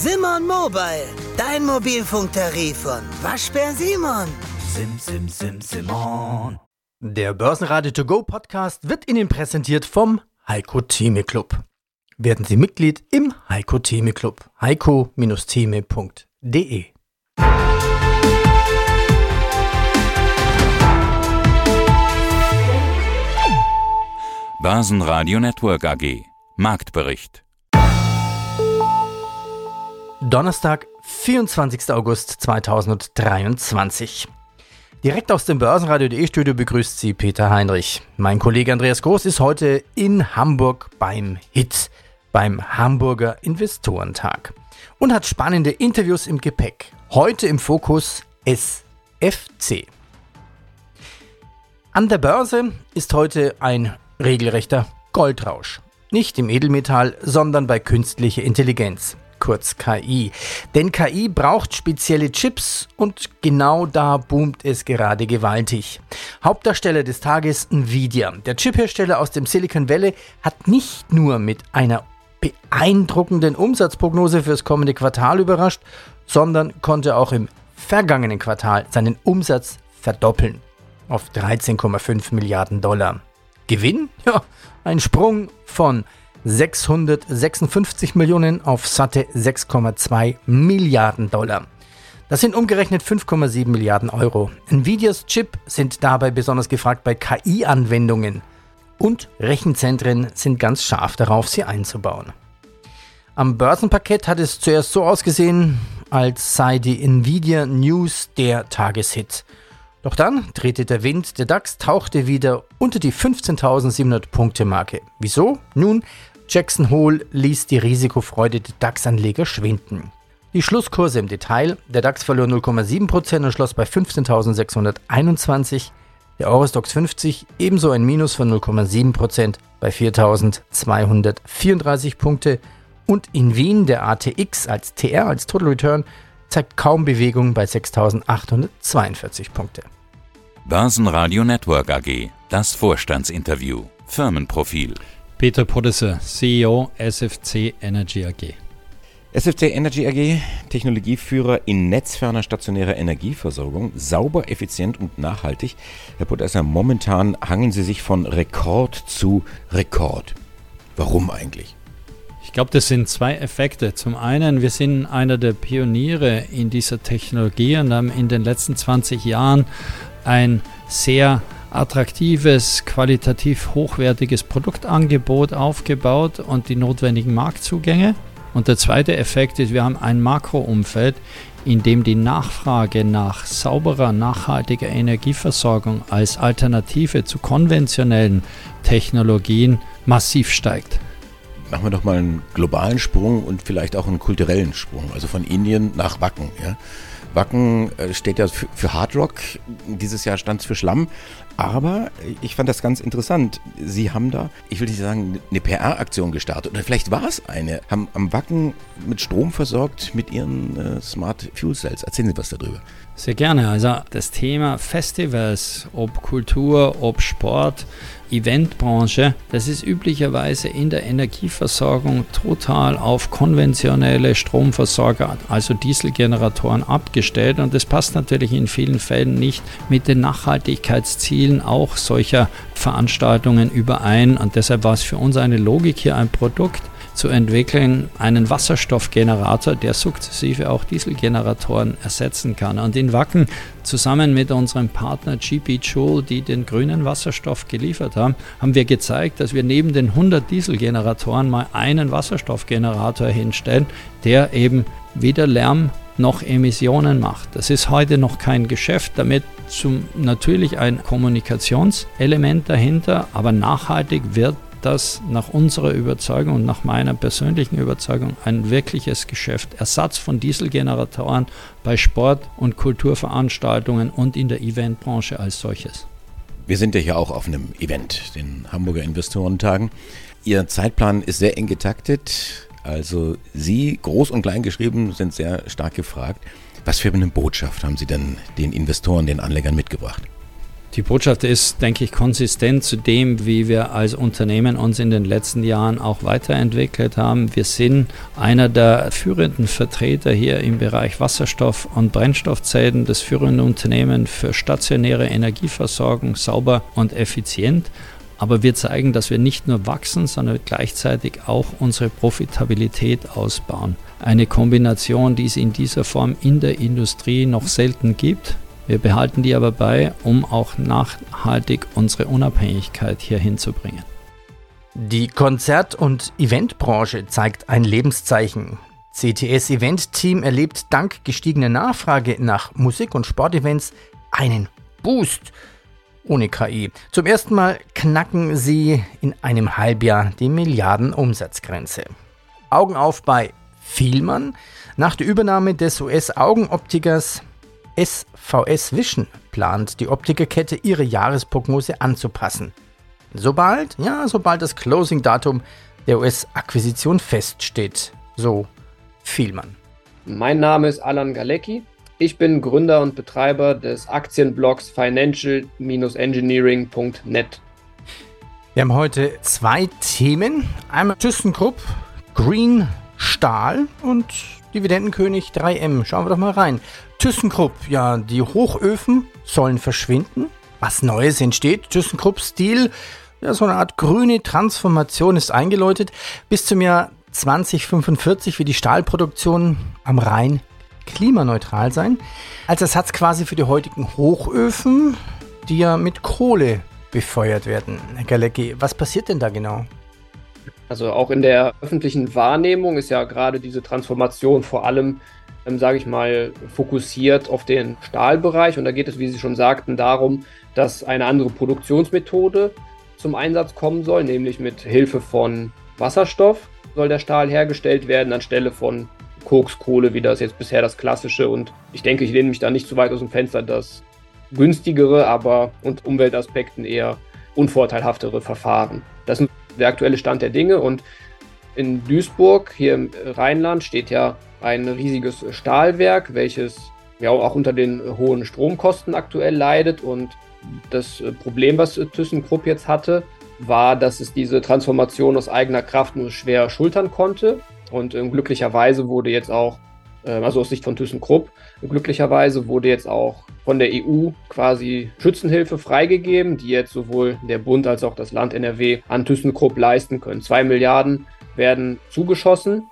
Simon Mobile, dein Mobilfunktarif von Waschbär Simon. Sim, sim, sim, Simon. Der Börsenradio To Go Podcast wird Ihnen präsentiert vom Heiko Theme Club. Werden Sie Mitglied im Heiko Theme Club. heiko-theme.de Börsenradio Network AG. Marktbericht. Donnerstag, 24. August 2023. Direkt aus dem Börsenradio.de Studio begrüßt Sie Peter Heinrich. Mein Kollege Andreas Groß ist heute in Hamburg beim HIT, beim Hamburger Investorentag und hat spannende Interviews im Gepäck. Heute im Fokus SFC. An der Börse ist heute ein regelrechter Goldrausch. Nicht im Edelmetall, sondern bei künstlicher Intelligenz, kurz KI. Denn KI braucht spezielle Chips und genau da boomt es gerade gewaltig. Hauptdarsteller des Tages Nvidia. Der Chiphersteller aus dem Silicon Valley hat nicht nur mit einer beeindruckenden Umsatzprognose fürs kommende Quartal überrascht, sondern konnte auch im vergangenen Quartal seinen Umsatz verdoppeln auf 13,5 Milliarden Dollar. Gewinn? Ja, ein Sprung von 656 Millionen auf satte 6,2 Milliarden Dollar. Das sind umgerechnet 5,7 Milliarden Euro. Nvidias Chip sind dabei besonders gefragt bei KI-Anwendungen und Rechenzentren sind ganz scharf darauf, sie einzubauen. Am Börsenpaket hat es zuerst so ausgesehen, als sei die Nvidia News der Tageshit. Doch dann drehte der Wind, der DAX tauchte wieder unter die 15.700 Punkte Marke. Wieso? Nun, Jackson Hole ließ die Risikofreude der DAX-Anleger schwinden. Die Schlusskurse im Detail, der DAX verlor 0,7% und schloss bei 15.621, der Eurostox 50 ebenso ein Minus von 0,7% bei 4.234 Punkte und in Wien der ATX als TR, als Total Return, zeigt kaum Bewegung bei 6.842 Punkte. Börsenradio Network AG. Das Vorstandsinterview. Firmenprofil. Peter Podesser, CEO SFC Energy AG. SFC Energy AG, Technologieführer in netzferner stationärer Energieversorgung, sauber, effizient und nachhaltig. Herr Podesser, momentan hangeln Sie sich von Rekord zu Rekord. Warum eigentlich? Ich glaube, das sind zwei Effekte. Zum einen, wir sind einer der Pioniere in dieser Technologie und haben in den letzten 20 Jahren ein sehr attraktives, qualitativ hochwertiges Produktangebot aufgebaut und die notwendigen Marktzugänge. Und der zweite Effekt ist, wir haben ein Makroumfeld, in dem die Nachfrage nach sauberer, nachhaltiger Energieversorgung als Alternative zu konventionellen Technologien massiv steigt. Machen wir doch mal einen globalen Sprung und vielleicht auch einen kulturellen Sprung, also von Indien nach Wacken. Ja? Wacken äh, steht ja für, für Hard Rock. Dieses Jahr stand es für Schlamm. Aber ich fand das ganz interessant. Sie haben da, ich will nicht sagen, eine PR-Aktion gestartet. Oder vielleicht war es eine. Haben am Wacken mit Strom versorgt mit ihren äh, Smart Fuel Cells. Erzählen Sie was darüber. Sehr gerne. Also das Thema Festivals, ob Kultur, ob Sport, Eventbranche, das ist üblicherweise in der Energieversorgung total auf konventionelle Stromversorger, also Dieselgeneratoren abgestellt. Und das passt natürlich in vielen Fällen nicht mit den Nachhaltigkeitszielen auch solcher Veranstaltungen überein. Und deshalb war es für uns eine Logik hier ein Produkt zu entwickeln, einen Wasserstoffgenerator, der sukzessive auch Dieselgeneratoren ersetzen kann. Und in Wacken zusammen mit unserem Partner GP Joule, die den grünen Wasserstoff geliefert haben, haben wir gezeigt, dass wir neben den 100 Dieselgeneratoren mal einen Wasserstoffgenerator hinstellen, der eben weder Lärm noch Emissionen macht. Das ist heute noch kein Geschäft, damit zum, natürlich ein Kommunikationselement dahinter, aber nachhaltig wird das nach unserer Überzeugung und nach meiner persönlichen Überzeugung ein wirkliches Geschäft. Ersatz von Dieselgeneratoren bei Sport- und Kulturveranstaltungen und in der Eventbranche als solches. Wir sind ja hier auch auf einem Event, den Hamburger Investorentagen. Ihr Zeitplan ist sehr eng getaktet. Also Sie, groß und klein geschrieben, sind sehr stark gefragt. Was für eine Botschaft haben Sie denn den Investoren, den Anlegern mitgebracht? Die Botschaft ist, denke ich, konsistent zu dem, wie wir als Unternehmen uns in den letzten Jahren auch weiterentwickelt haben. Wir sind einer der führenden Vertreter hier im Bereich Wasserstoff- und Brennstoffzellen, das führende Unternehmen für stationäre Energieversorgung, sauber und effizient. Aber wir zeigen, dass wir nicht nur wachsen, sondern gleichzeitig auch unsere Profitabilität ausbauen. Eine Kombination, die es in dieser Form in der Industrie noch selten gibt. Wir behalten die aber bei, um auch nachhaltig unsere Unabhängigkeit hier hinzubringen. Die Konzert- und Eventbranche zeigt ein Lebenszeichen. CTS Event Team erlebt dank gestiegener Nachfrage nach Musik- und Sportevents einen Boost ohne KI. Zum ersten Mal knacken sie in einem Halbjahr die Milliarden-Umsatzgrenze. Augen auf bei Vielmann. Nach der Übernahme des US-Augenoptikers SVS Vision plant die Optikerkette ihre Jahresprognose anzupassen. Sobald, ja, sobald das Closing-Datum der US-Akquisition feststeht. So Vielmann. Mein Name ist Alan Galecki. Ich bin Gründer und Betreiber des Aktienblogs financial-engineering.net. Wir haben heute zwei Themen. Einmal ThyssenKrupp, Green Stahl und Dividendenkönig 3M. Schauen wir doch mal rein. ThyssenKrupp, ja, die Hochöfen sollen verschwinden. Was Neues entsteht. ThyssenKrupp-Stil, ja, so eine Art grüne Transformation ist eingeläutet. Bis zum Jahr 2045 wird die Stahlproduktion am Rhein klimaneutral sein. Als Ersatz quasi für die heutigen Hochöfen, die ja mit Kohle befeuert werden. Herr Galecki, was passiert denn da genau? Also auch in der öffentlichen Wahrnehmung ist ja gerade diese Transformation vor allem sage ich mal, fokussiert auf den Stahlbereich. Und da geht es, wie Sie schon sagten, darum, dass eine andere Produktionsmethode zum Einsatz kommen soll, nämlich mit Hilfe von Wasserstoff soll der Stahl hergestellt werden, anstelle von Kokskohle, wie das jetzt bisher das klassische. Und ich denke, ich lehne mich da nicht zu weit aus dem Fenster, das günstigere, aber und Umweltaspekten eher unvorteilhaftere Verfahren. Das ist der aktuelle Stand der Dinge. Und in Duisburg, hier im Rheinland, steht ja ein riesiges Stahlwerk, welches ja auch unter den hohen Stromkosten aktuell leidet. Und das Problem, was ThyssenKrupp jetzt hatte, war, dass es diese Transformation aus eigener Kraft nur schwer schultern konnte. Und äh, glücklicherweise wurde jetzt auch, äh, also aus Sicht von ThyssenKrupp, glücklicherweise wurde jetzt auch von der EU quasi Schützenhilfe freigegeben, die jetzt sowohl der Bund als auch das Land NRW an ThyssenKrupp leisten können. Zwei Milliarden werden zugeschossen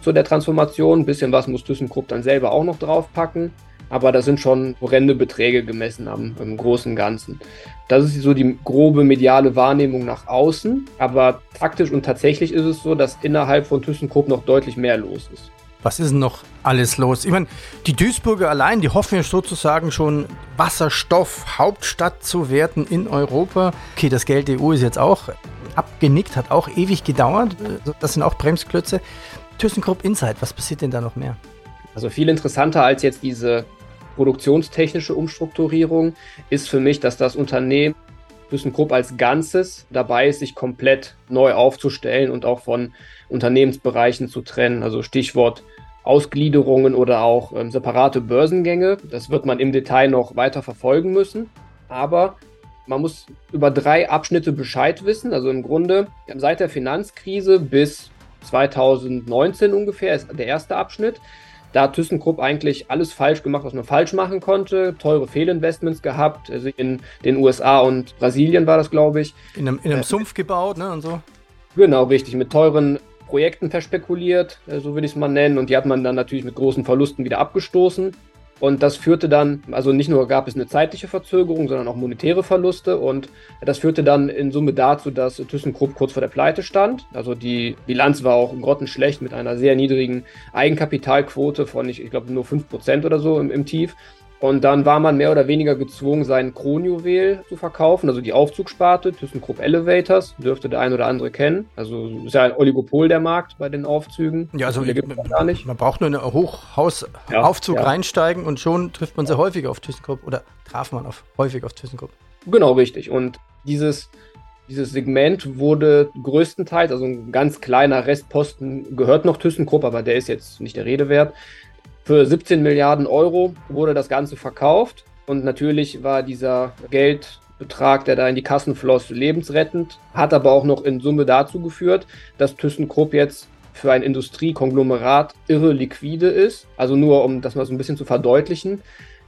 zu der Transformation. Ein bisschen was muss ThyssenKrupp dann selber auch noch draufpacken. Aber das sind schon horrende Beträge gemessen am im großen Ganzen. Das ist so die grobe mediale Wahrnehmung nach außen. Aber faktisch und tatsächlich ist es so, dass innerhalb von ThyssenKrupp noch deutlich mehr los ist. Was ist denn noch alles los? Ich meine, die Duisburger allein, die hoffen ja sozusagen schon, Wasserstoff-Hauptstadt zu werden in Europa. Okay, das Geld der EU ist jetzt auch abgenickt, hat auch ewig gedauert. Das sind auch Bremsklötze. ThyssenKrupp Insight, was passiert denn da noch mehr? Also viel interessanter als jetzt diese produktionstechnische Umstrukturierung ist für mich, dass das Unternehmen ThyssenKrupp als Ganzes dabei ist, sich komplett neu aufzustellen und auch von Unternehmensbereichen zu trennen. Also Stichwort Ausgliederungen oder auch ähm, separate Börsengänge. Das wird man im Detail noch weiter verfolgen müssen. Aber man muss über drei Abschnitte Bescheid wissen. Also im Grunde seit der Finanzkrise bis 2019 ungefähr ist der erste Abschnitt. Da hat ThyssenKrupp eigentlich alles falsch gemacht, was man falsch machen konnte. Teure Fehlinvestments gehabt. Also in den USA und Brasilien war das, glaube ich. In einem, in einem äh, Sumpf gebaut, ne? Und so. Genau, richtig. Mit teuren Projekten verspekuliert, äh, so würde ich es mal nennen. Und die hat man dann natürlich mit großen Verlusten wieder abgestoßen. Und das führte dann, also nicht nur gab es eine zeitliche Verzögerung, sondern auch monetäre Verluste. Und das führte dann in Summe dazu, dass ThyssenKrupp kurz vor der Pleite stand. Also die Bilanz war auch grottenschlecht mit einer sehr niedrigen Eigenkapitalquote von, ich, ich glaube, nur 5% oder so im, im Tief. Und dann war man mehr oder weniger gezwungen, seinen Kronjuwel zu verkaufen, also die Aufzugsparte, ThyssenKrupp Elevators, dürfte der ein oder andere kennen. Also ist ja ein Oligopol der Markt bei den Aufzügen. Ja, also gar nicht. man braucht nur in einen Hochhausaufzug ja, ja. reinsteigen und schon trifft man sehr häufig auf ThyssenKrupp oder traf man auf, häufig auf ThyssenKrupp. Genau, richtig. Und dieses, dieses Segment wurde größtenteils, also ein ganz kleiner Restposten gehört noch ThyssenKrupp, aber der ist jetzt nicht der Rede wert. Für 17 Milliarden Euro wurde das Ganze verkauft. Und natürlich war dieser Geldbetrag, der da in die Kassen floss, lebensrettend, hat aber auch noch in Summe dazu geführt, dass ThyssenKrupp jetzt für ein Industriekonglomerat irre liquide ist. Also nur, um das mal so ein bisschen zu verdeutlichen,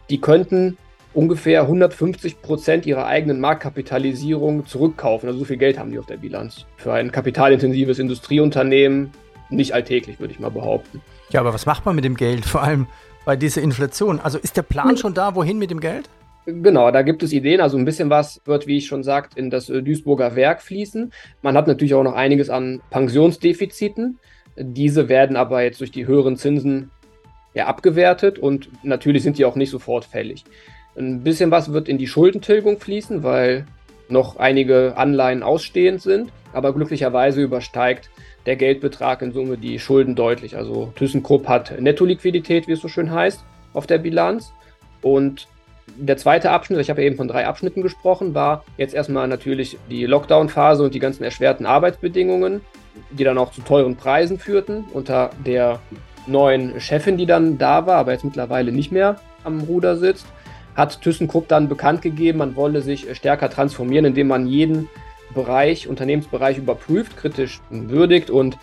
die könnten ungefähr 150 Prozent ihrer eigenen Marktkapitalisierung zurückkaufen. Also so viel Geld haben die auf der Bilanz. Für ein kapitalintensives Industrieunternehmen nicht alltäglich, würde ich mal behaupten. Ja, aber was macht man mit dem Geld? Vor allem bei dieser Inflation. Also ist der Plan schon da, wohin mit dem Geld? Genau, da gibt es Ideen. Also ein bisschen was wird, wie ich schon sagt, in das äh, Duisburger Werk fließen. Man hat natürlich auch noch einiges an Pensionsdefiziten. Diese werden aber jetzt durch die höheren Zinsen ja, abgewertet und natürlich sind die auch nicht sofort fällig. Ein bisschen was wird in die Schuldentilgung fließen, weil noch einige Anleihen ausstehend sind, aber glücklicherweise übersteigt der Geldbetrag in Summe die Schulden deutlich. Also ThyssenKrupp hat Netto-Liquidität, wie es so schön heißt, auf der Bilanz. Und der zweite Abschnitt, ich habe ja eben von drei Abschnitten gesprochen, war jetzt erstmal natürlich die Lockdown-Phase und die ganzen erschwerten Arbeitsbedingungen, die dann auch zu teuren Preisen führten unter der neuen Chefin, die dann da war, aber jetzt mittlerweile nicht mehr am Ruder sitzt hat ThyssenKrupp dann bekannt gegeben, man wolle sich stärker transformieren, indem man jeden Bereich, Unternehmensbereich überprüft, kritisch würdigt und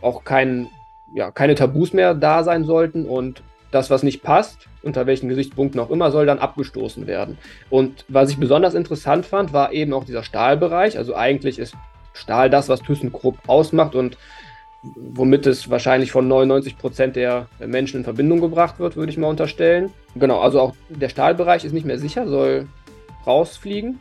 auch kein, ja, keine Tabus mehr da sein sollten und das, was nicht passt, unter welchen Gesichtspunkten auch immer, soll dann abgestoßen werden. Und was ich besonders interessant fand, war eben auch dieser Stahlbereich. Also eigentlich ist Stahl das, was ThyssenKrupp ausmacht und womit es wahrscheinlich von 99 Prozent der Menschen in Verbindung gebracht wird, würde ich mal unterstellen. Genau, also auch der Stahlbereich ist nicht mehr sicher, soll rausfliegen.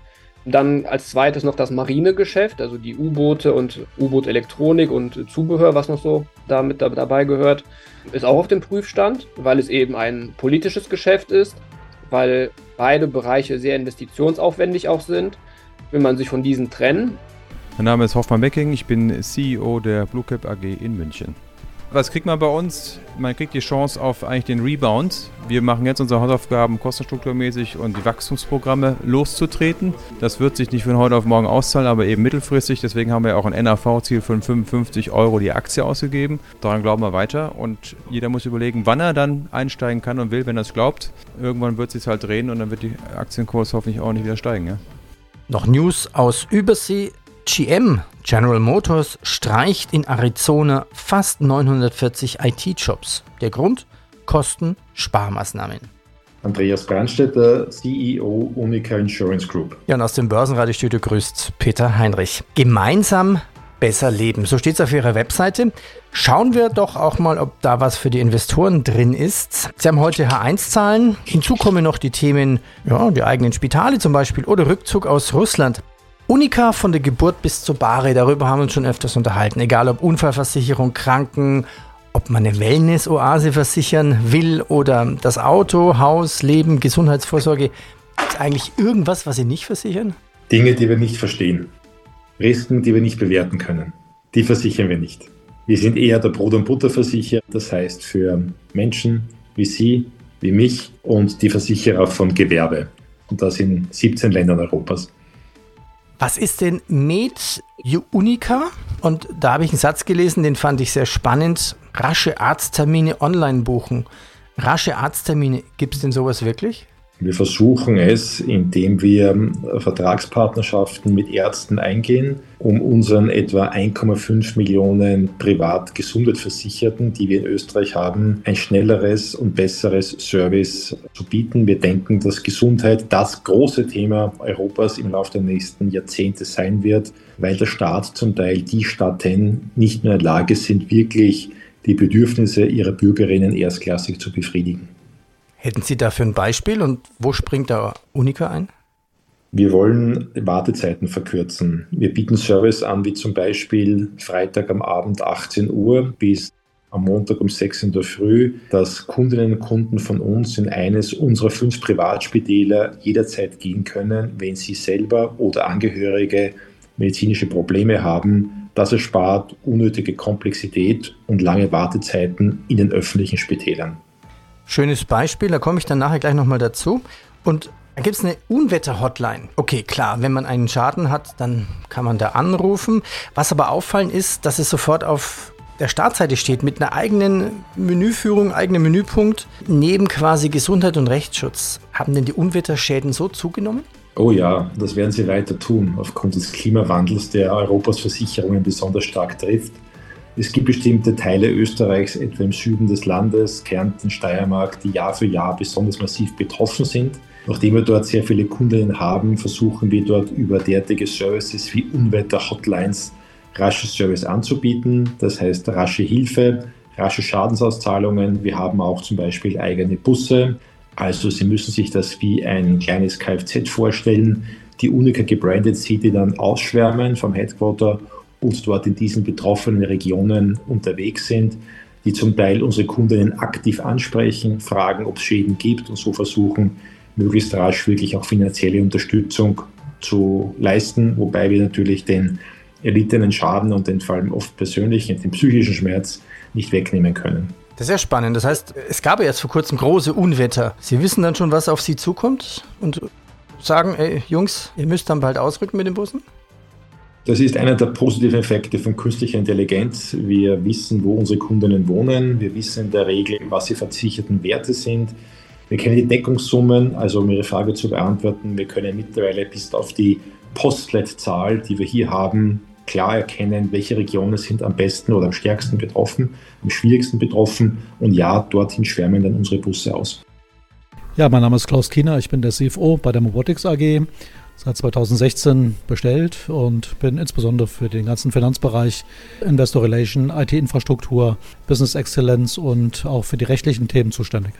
Dann als zweites noch das Marinegeschäft, also die U-Boote und U-Boot-Elektronik und Zubehör, was noch so damit dabei gehört, ist auch auf dem Prüfstand, weil es eben ein politisches Geschäft ist, weil beide Bereiche sehr investitionsaufwendig auch sind. Will man sich von diesen trennen, mein Name ist Hoffmann Becking, ich bin CEO der Bluecap AG in München. Was kriegt man bei uns? Man kriegt die Chance auf eigentlich den Rebound. Wir machen jetzt unsere Hausaufgaben kostenstrukturmäßig und die Wachstumsprogramme loszutreten. Das wird sich nicht von heute auf morgen auszahlen, aber eben mittelfristig. Deswegen haben wir auch ein NAV-Ziel von 55 Euro die Aktie ausgegeben. Daran glauben wir weiter und jeder muss überlegen, wann er dann einsteigen kann und will, wenn er es glaubt. Irgendwann wird es sich halt drehen und dann wird die Aktienkurs hoffentlich auch nicht wieder steigen. Ja? Noch News aus Übersee. GM, General Motors, streicht in Arizona fast 940 IT-Jobs. Der Grund? Kosten, Sparmaßnahmen. Andreas Brandstätter, CEO Unica Insurance Group. Ja, und aus dem Börsenradiostudio grüßt Peter Heinrich. Gemeinsam besser leben. So steht es auf Ihrer Webseite. Schauen wir doch auch mal, ob da was für die Investoren drin ist. Sie haben heute H1-Zahlen. Hinzu kommen noch die Themen, ja, die eigenen Spitale zum Beispiel oder Rückzug aus Russland. Unika von der Geburt bis zur Bahre, darüber haben wir uns schon öfters unterhalten. Egal ob Unfallversicherung, Kranken, ob man eine Wellness-Oase versichern will oder das Auto, Haus, Leben, Gesundheitsvorsorge. Gibt es eigentlich irgendwas, was Sie nicht versichern? Dinge, die wir nicht verstehen. Risiken, die wir nicht bewerten können. Die versichern wir nicht. Wir sind eher der Brot- und Butterversicherer, das heißt für Menschen wie Sie, wie mich und die Versicherer von Gewerbe. Und das in 17 Ländern Europas. Was ist denn Med Unica? Und da habe ich einen Satz gelesen, den fand ich sehr spannend. Rasche Arzttermine online buchen. Rasche Arzttermine, gibt es denn sowas wirklich? Wir versuchen es, indem wir Vertragspartnerschaften mit Ärzten eingehen, um unseren etwa 1,5 Millionen Privatgesundheitsversicherten, die wir in Österreich haben, ein schnelleres und besseres Service zu bieten. Wir denken, dass Gesundheit das große Thema Europas im Laufe der nächsten Jahrzehnte sein wird, weil der Staat zum Teil die Staaten nicht mehr in der Lage sind, wirklich die Bedürfnisse ihrer Bürgerinnen erstklassig zu befriedigen. Hätten Sie dafür ein Beispiel und wo springt da Unica ein? Wir wollen Wartezeiten verkürzen. Wir bieten Service an, wie zum Beispiel Freitag am Abend 18 Uhr bis am Montag um 6 in der Früh, dass Kundinnen und Kunden von uns in eines unserer fünf Privatspitäler jederzeit gehen können, wenn sie selber oder Angehörige medizinische Probleme haben. Das erspart unnötige Komplexität und lange Wartezeiten in den öffentlichen Spitälern. Schönes Beispiel, da komme ich dann nachher gleich nochmal dazu. Und da gibt es eine Unwetter-Hotline. Okay, klar, wenn man einen Schaden hat, dann kann man da anrufen. Was aber auffallen ist, dass es sofort auf der Startseite steht mit einer eigenen Menüführung, eigenem Menüpunkt, neben quasi Gesundheit und Rechtsschutz. Haben denn die Unwetterschäden so zugenommen? Oh ja, das werden sie weiter tun, aufgrund des Klimawandels, der Europas Versicherungen besonders stark trifft. Es gibt bestimmte Teile Österreichs, etwa im Süden des Landes, Kärnten, Steiermark, die Jahr für Jahr besonders massiv betroffen sind. Nachdem wir dort sehr viele Kundinnen haben, versuchen wir dort über derartige Services wie Unwetter-Hotlines rasche Service anzubieten. Das heißt rasche Hilfe, rasche Schadensauszahlungen. Wir haben auch zum Beispiel eigene Busse. Also Sie müssen sich das wie ein kleines Kfz vorstellen. Die Unica gebrandet sieht die dann ausschwärmen vom Headquarter und dort in diesen betroffenen Regionen unterwegs sind, die zum Teil unsere Kundinnen aktiv ansprechen, fragen, ob es Schäden gibt und so versuchen, möglichst rasch wirklich auch finanzielle Unterstützung zu leisten, wobei wir natürlich den erlittenen Schaden und den vor allem oft persönlichen, den psychischen Schmerz nicht wegnehmen können. Das ist ja spannend. Das heißt, es gab ja erst vor kurzem große Unwetter. Sie wissen dann schon, was auf Sie zukommt und sagen, ey, Jungs, ihr müsst dann bald ausrücken mit den Bussen? Das ist einer der positiven Effekte von künstlicher Intelligenz. Wir wissen, wo unsere Kundinnen wohnen. Wir wissen in der Regel, was die versicherten Werte sind. Wir kennen die Deckungssummen. Also um Ihre Frage zu beantworten, wir können mittlerweile bis auf die Postleitzahl, die wir hier haben, klar erkennen, welche Regionen sind am besten oder am stärksten betroffen, am schwierigsten betroffen. Und ja, dorthin schwärmen dann unsere Busse aus. Ja, mein Name ist Klaus Kiener, ich bin der CFO bei der Mobotics AG, seit 2016 bestellt und bin insbesondere für den ganzen Finanzbereich, Investor Relation, IT-Infrastruktur, Business Excellence und auch für die rechtlichen Themen zuständig.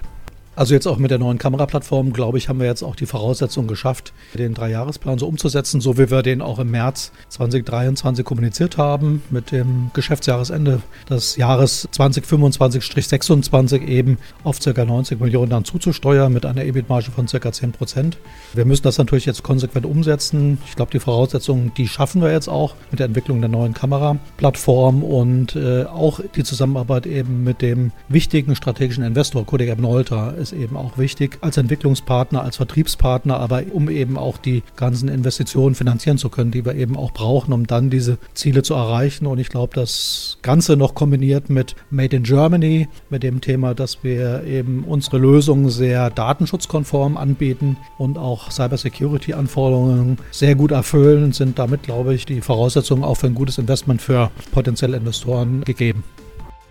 Also jetzt auch mit der neuen Kameraplattform, glaube ich, haben wir jetzt auch die Voraussetzungen geschafft, den Dreijahresplan so umzusetzen, so wie wir den auch im März 2023 kommuniziert haben, mit dem Geschäftsjahresende des Jahres 2025-26 eben auf ca. 90 Millionen dann zuzusteuern mit einer EBIT-Marge von ca. 10 Prozent. Wir müssen das natürlich jetzt konsequent umsetzen. Ich glaube, die Voraussetzungen, die schaffen wir jetzt auch mit der Entwicklung der neuen Kameraplattform und äh, auch die Zusammenarbeit eben mit dem wichtigen strategischen Investor Kodak Abnolta ist eben auch wichtig als Entwicklungspartner, als Vertriebspartner, aber um eben auch die ganzen Investitionen finanzieren zu können, die wir eben auch brauchen, um dann diese Ziele zu erreichen. Und ich glaube, das Ganze noch kombiniert mit Made in Germany, mit dem Thema, dass wir eben unsere Lösungen sehr datenschutzkonform anbieten und auch Cybersecurity-Anforderungen sehr gut erfüllen, sind damit, glaube ich, die Voraussetzungen auch für ein gutes Investment für potenzielle Investoren gegeben.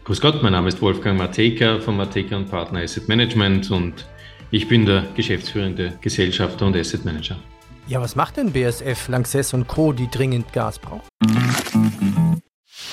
Grüß Gott, mein Name ist Wolfgang Mateka von Mateka Partner Asset Management und ich bin der geschäftsführende Gesellschafter und Asset Manager. Ja, was macht denn BSF, Lanxess und Co., die dringend Gas brauchen?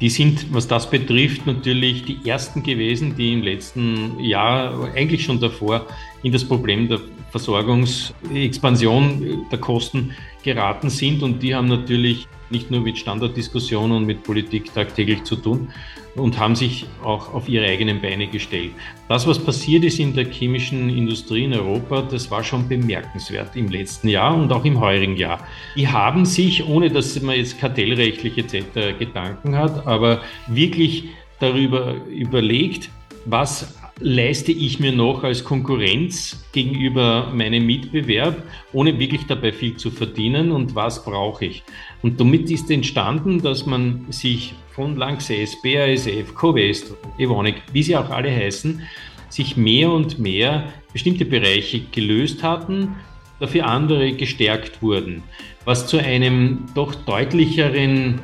Die sind, was das betrifft, natürlich die ersten gewesen, die im letzten Jahr, eigentlich schon davor, in das Problem der Versorgungsexpansion der Kosten geraten sind. Und die haben natürlich nicht nur mit Standarddiskussionen und mit Politik tagtäglich zu tun und haben sich auch auf ihre eigenen Beine gestellt. Das, was passiert ist in der chemischen Industrie in Europa, das war schon bemerkenswert im letzten Jahr und auch im heurigen Jahr. Die haben sich, ohne dass man jetzt kartellrechtlich etc. Gedanken hat, aber wirklich darüber überlegt, was leiste ich mir noch als Konkurrenz gegenüber meinem Mitbewerb, ohne wirklich dabei viel zu verdienen und was brauche ich. Und damit ist entstanden, dass man sich von Lanxess, BASF, Covest, Evonik, wie sie auch alle heißen, sich mehr und mehr bestimmte Bereiche gelöst hatten, dafür andere gestärkt wurden, was zu einem doch deutlicheren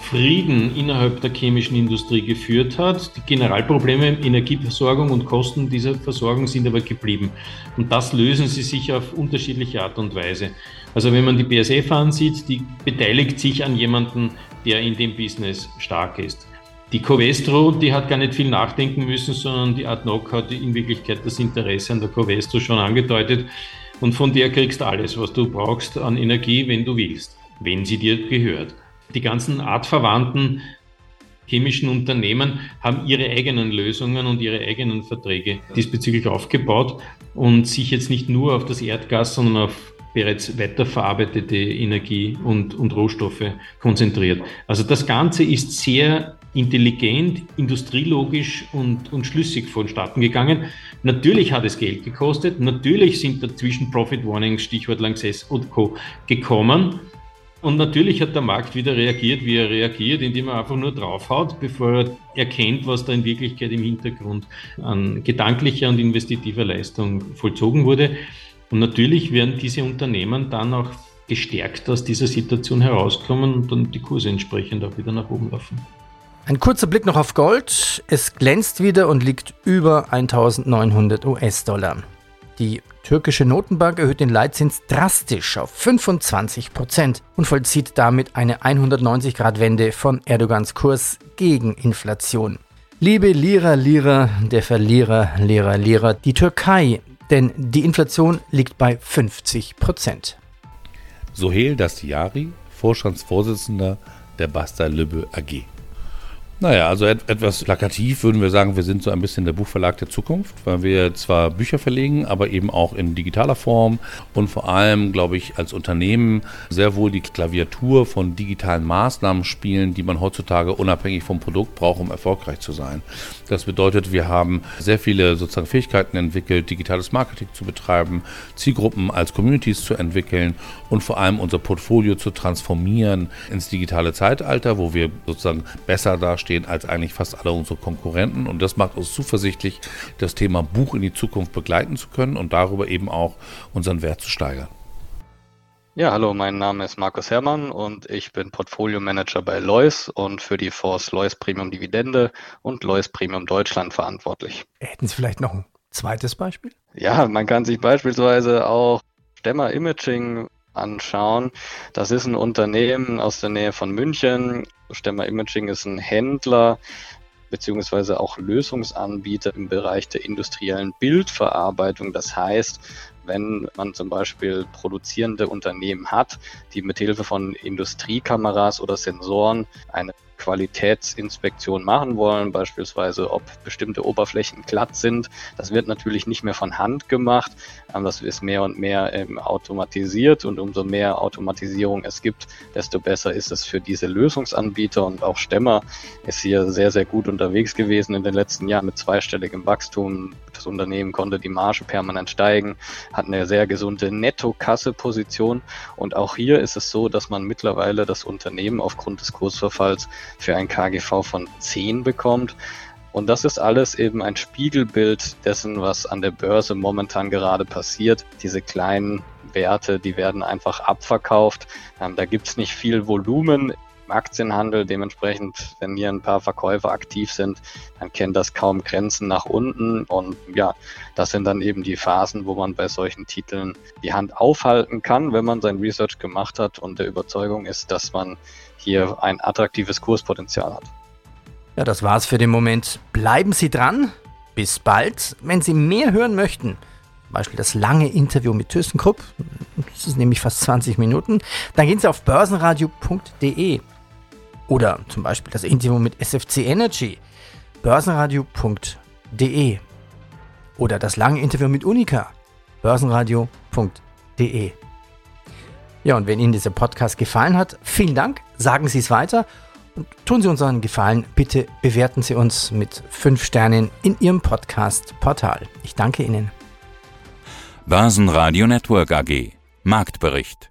Frieden innerhalb der chemischen Industrie geführt hat. Die Generalprobleme Energieversorgung und Kosten dieser Versorgung sind aber geblieben. Und das lösen sie sich auf unterschiedliche Art und Weise. Also wenn man die BSF ansieht, die beteiligt sich an jemanden, der in dem Business stark ist. Die Covestro, die hat gar nicht viel nachdenken müssen, sondern die Adnoc hat in Wirklichkeit das Interesse an der Covestro schon angedeutet. Und von der kriegst du alles, was du brauchst an Energie, wenn du willst, wenn sie dir gehört die ganzen artverwandten chemischen Unternehmen haben ihre eigenen Lösungen und ihre eigenen Verträge diesbezüglich aufgebaut und sich jetzt nicht nur auf das Erdgas, sondern auf bereits weiterverarbeitete Energie und, und Rohstoffe konzentriert. Also das Ganze ist sehr intelligent, industrielogisch und, und schlüssig vonstatten gegangen. Natürlich hat es Geld gekostet, natürlich sind dazwischen Profit Warnings, Stichwort Lanxess und Co. gekommen. Und natürlich hat der Markt wieder reagiert, wie er reagiert, indem er einfach nur draufhaut, bevor er erkennt, was da in Wirklichkeit im Hintergrund an gedanklicher und investitiver Leistung vollzogen wurde. Und natürlich werden diese Unternehmen dann auch gestärkt aus dieser Situation herauskommen und dann die Kurse entsprechend auch wieder nach oben laufen. Ein kurzer Blick noch auf Gold. Es glänzt wieder und liegt über 1900 US-Dollar. Die türkische Notenbank erhöht den Leitzins drastisch auf 25 Prozent und vollzieht damit eine 190-Grad-Wende von Erdogans Kurs gegen Inflation. Liebe Lira, Lira, der Verlierer, Lira, Lira, die Türkei, denn die Inflation liegt bei 50 Prozent. Sohel Dastiari, Vorstandsvorsitzender der Basta Lübbe AG. Naja, also et etwas plakativ würden wir sagen, wir sind so ein bisschen der Buchverlag der Zukunft, weil wir zwar Bücher verlegen, aber eben auch in digitaler Form und vor allem, glaube ich, als Unternehmen sehr wohl die Klaviatur von digitalen Maßnahmen spielen, die man heutzutage unabhängig vom Produkt braucht, um erfolgreich zu sein. Das bedeutet, wir haben sehr viele sozusagen Fähigkeiten entwickelt, digitales Marketing zu betreiben, Zielgruppen als Communities zu entwickeln und vor allem unser Portfolio zu transformieren ins digitale Zeitalter, wo wir sozusagen besser dastehen stehen als eigentlich fast alle unsere Konkurrenten. Und das macht uns zuversichtlich, das Thema Buch in die Zukunft begleiten zu können und darüber eben auch unseren Wert zu steigern. Ja, hallo, mein Name ist Markus Herrmann und ich bin Portfolio Manager bei Lois und für die Fonds Lois Premium Dividende und Lois Premium Deutschland verantwortlich. Hätten Sie vielleicht noch ein zweites Beispiel? Ja, man kann sich beispielsweise auch Stemmer Imaging anschauen. Das ist ein Unternehmen aus der Nähe von München. Stemmer Imaging ist ein Händler beziehungsweise auch Lösungsanbieter im Bereich der industriellen Bildverarbeitung. Das heißt, wenn man zum Beispiel produzierende Unternehmen hat, die mit Hilfe von Industriekameras oder Sensoren eine Qualitätsinspektion machen wollen, beispielsweise ob bestimmte Oberflächen glatt sind. Das wird natürlich nicht mehr von Hand gemacht. Ähm, das ist mehr und mehr ähm, automatisiert und umso mehr Automatisierung es gibt, desto besser ist es für diese Lösungsanbieter und auch Stemmer ist hier sehr, sehr gut unterwegs gewesen in den letzten Jahren mit zweistelligem Wachstum. Das Unternehmen konnte die Marge permanent steigen, hat eine sehr gesunde Netto-Kasse-Position und auch hier ist es so, dass man mittlerweile das Unternehmen aufgrund des Kursverfalls für ein KGV von 10 bekommt. Und das ist alles eben ein Spiegelbild dessen, was an der Börse momentan gerade passiert. Diese kleinen Werte, die werden einfach abverkauft. Ähm, da gibt es nicht viel Volumen Aktienhandel. Dementsprechend, wenn hier ein paar Verkäufer aktiv sind, dann kennt das kaum Grenzen nach unten. Und ja, das sind dann eben die Phasen, wo man bei solchen Titeln die Hand aufhalten kann, wenn man sein Research gemacht hat und der Überzeugung ist, dass man hier ein attraktives Kurspotenzial hat. Ja, das war's für den Moment. Bleiben Sie dran. Bis bald. Wenn Sie mehr hören möchten, zum Beispiel das lange Interview mit ThyssenKrupp, das ist nämlich fast 20 Minuten, dann gehen Sie auf börsenradio.de oder zum Beispiel das Interview mit SFC Energy, börsenradio.de oder das lange Interview mit Unica, börsenradio.de. Ja, und wenn Ihnen dieser Podcast gefallen hat, vielen Dank, sagen Sie es weiter und tun Sie uns einen Gefallen, bitte bewerten Sie uns mit 5 Sternen in Ihrem Podcast-Portal. Ich danke Ihnen. Börsenradio Network AG Marktbericht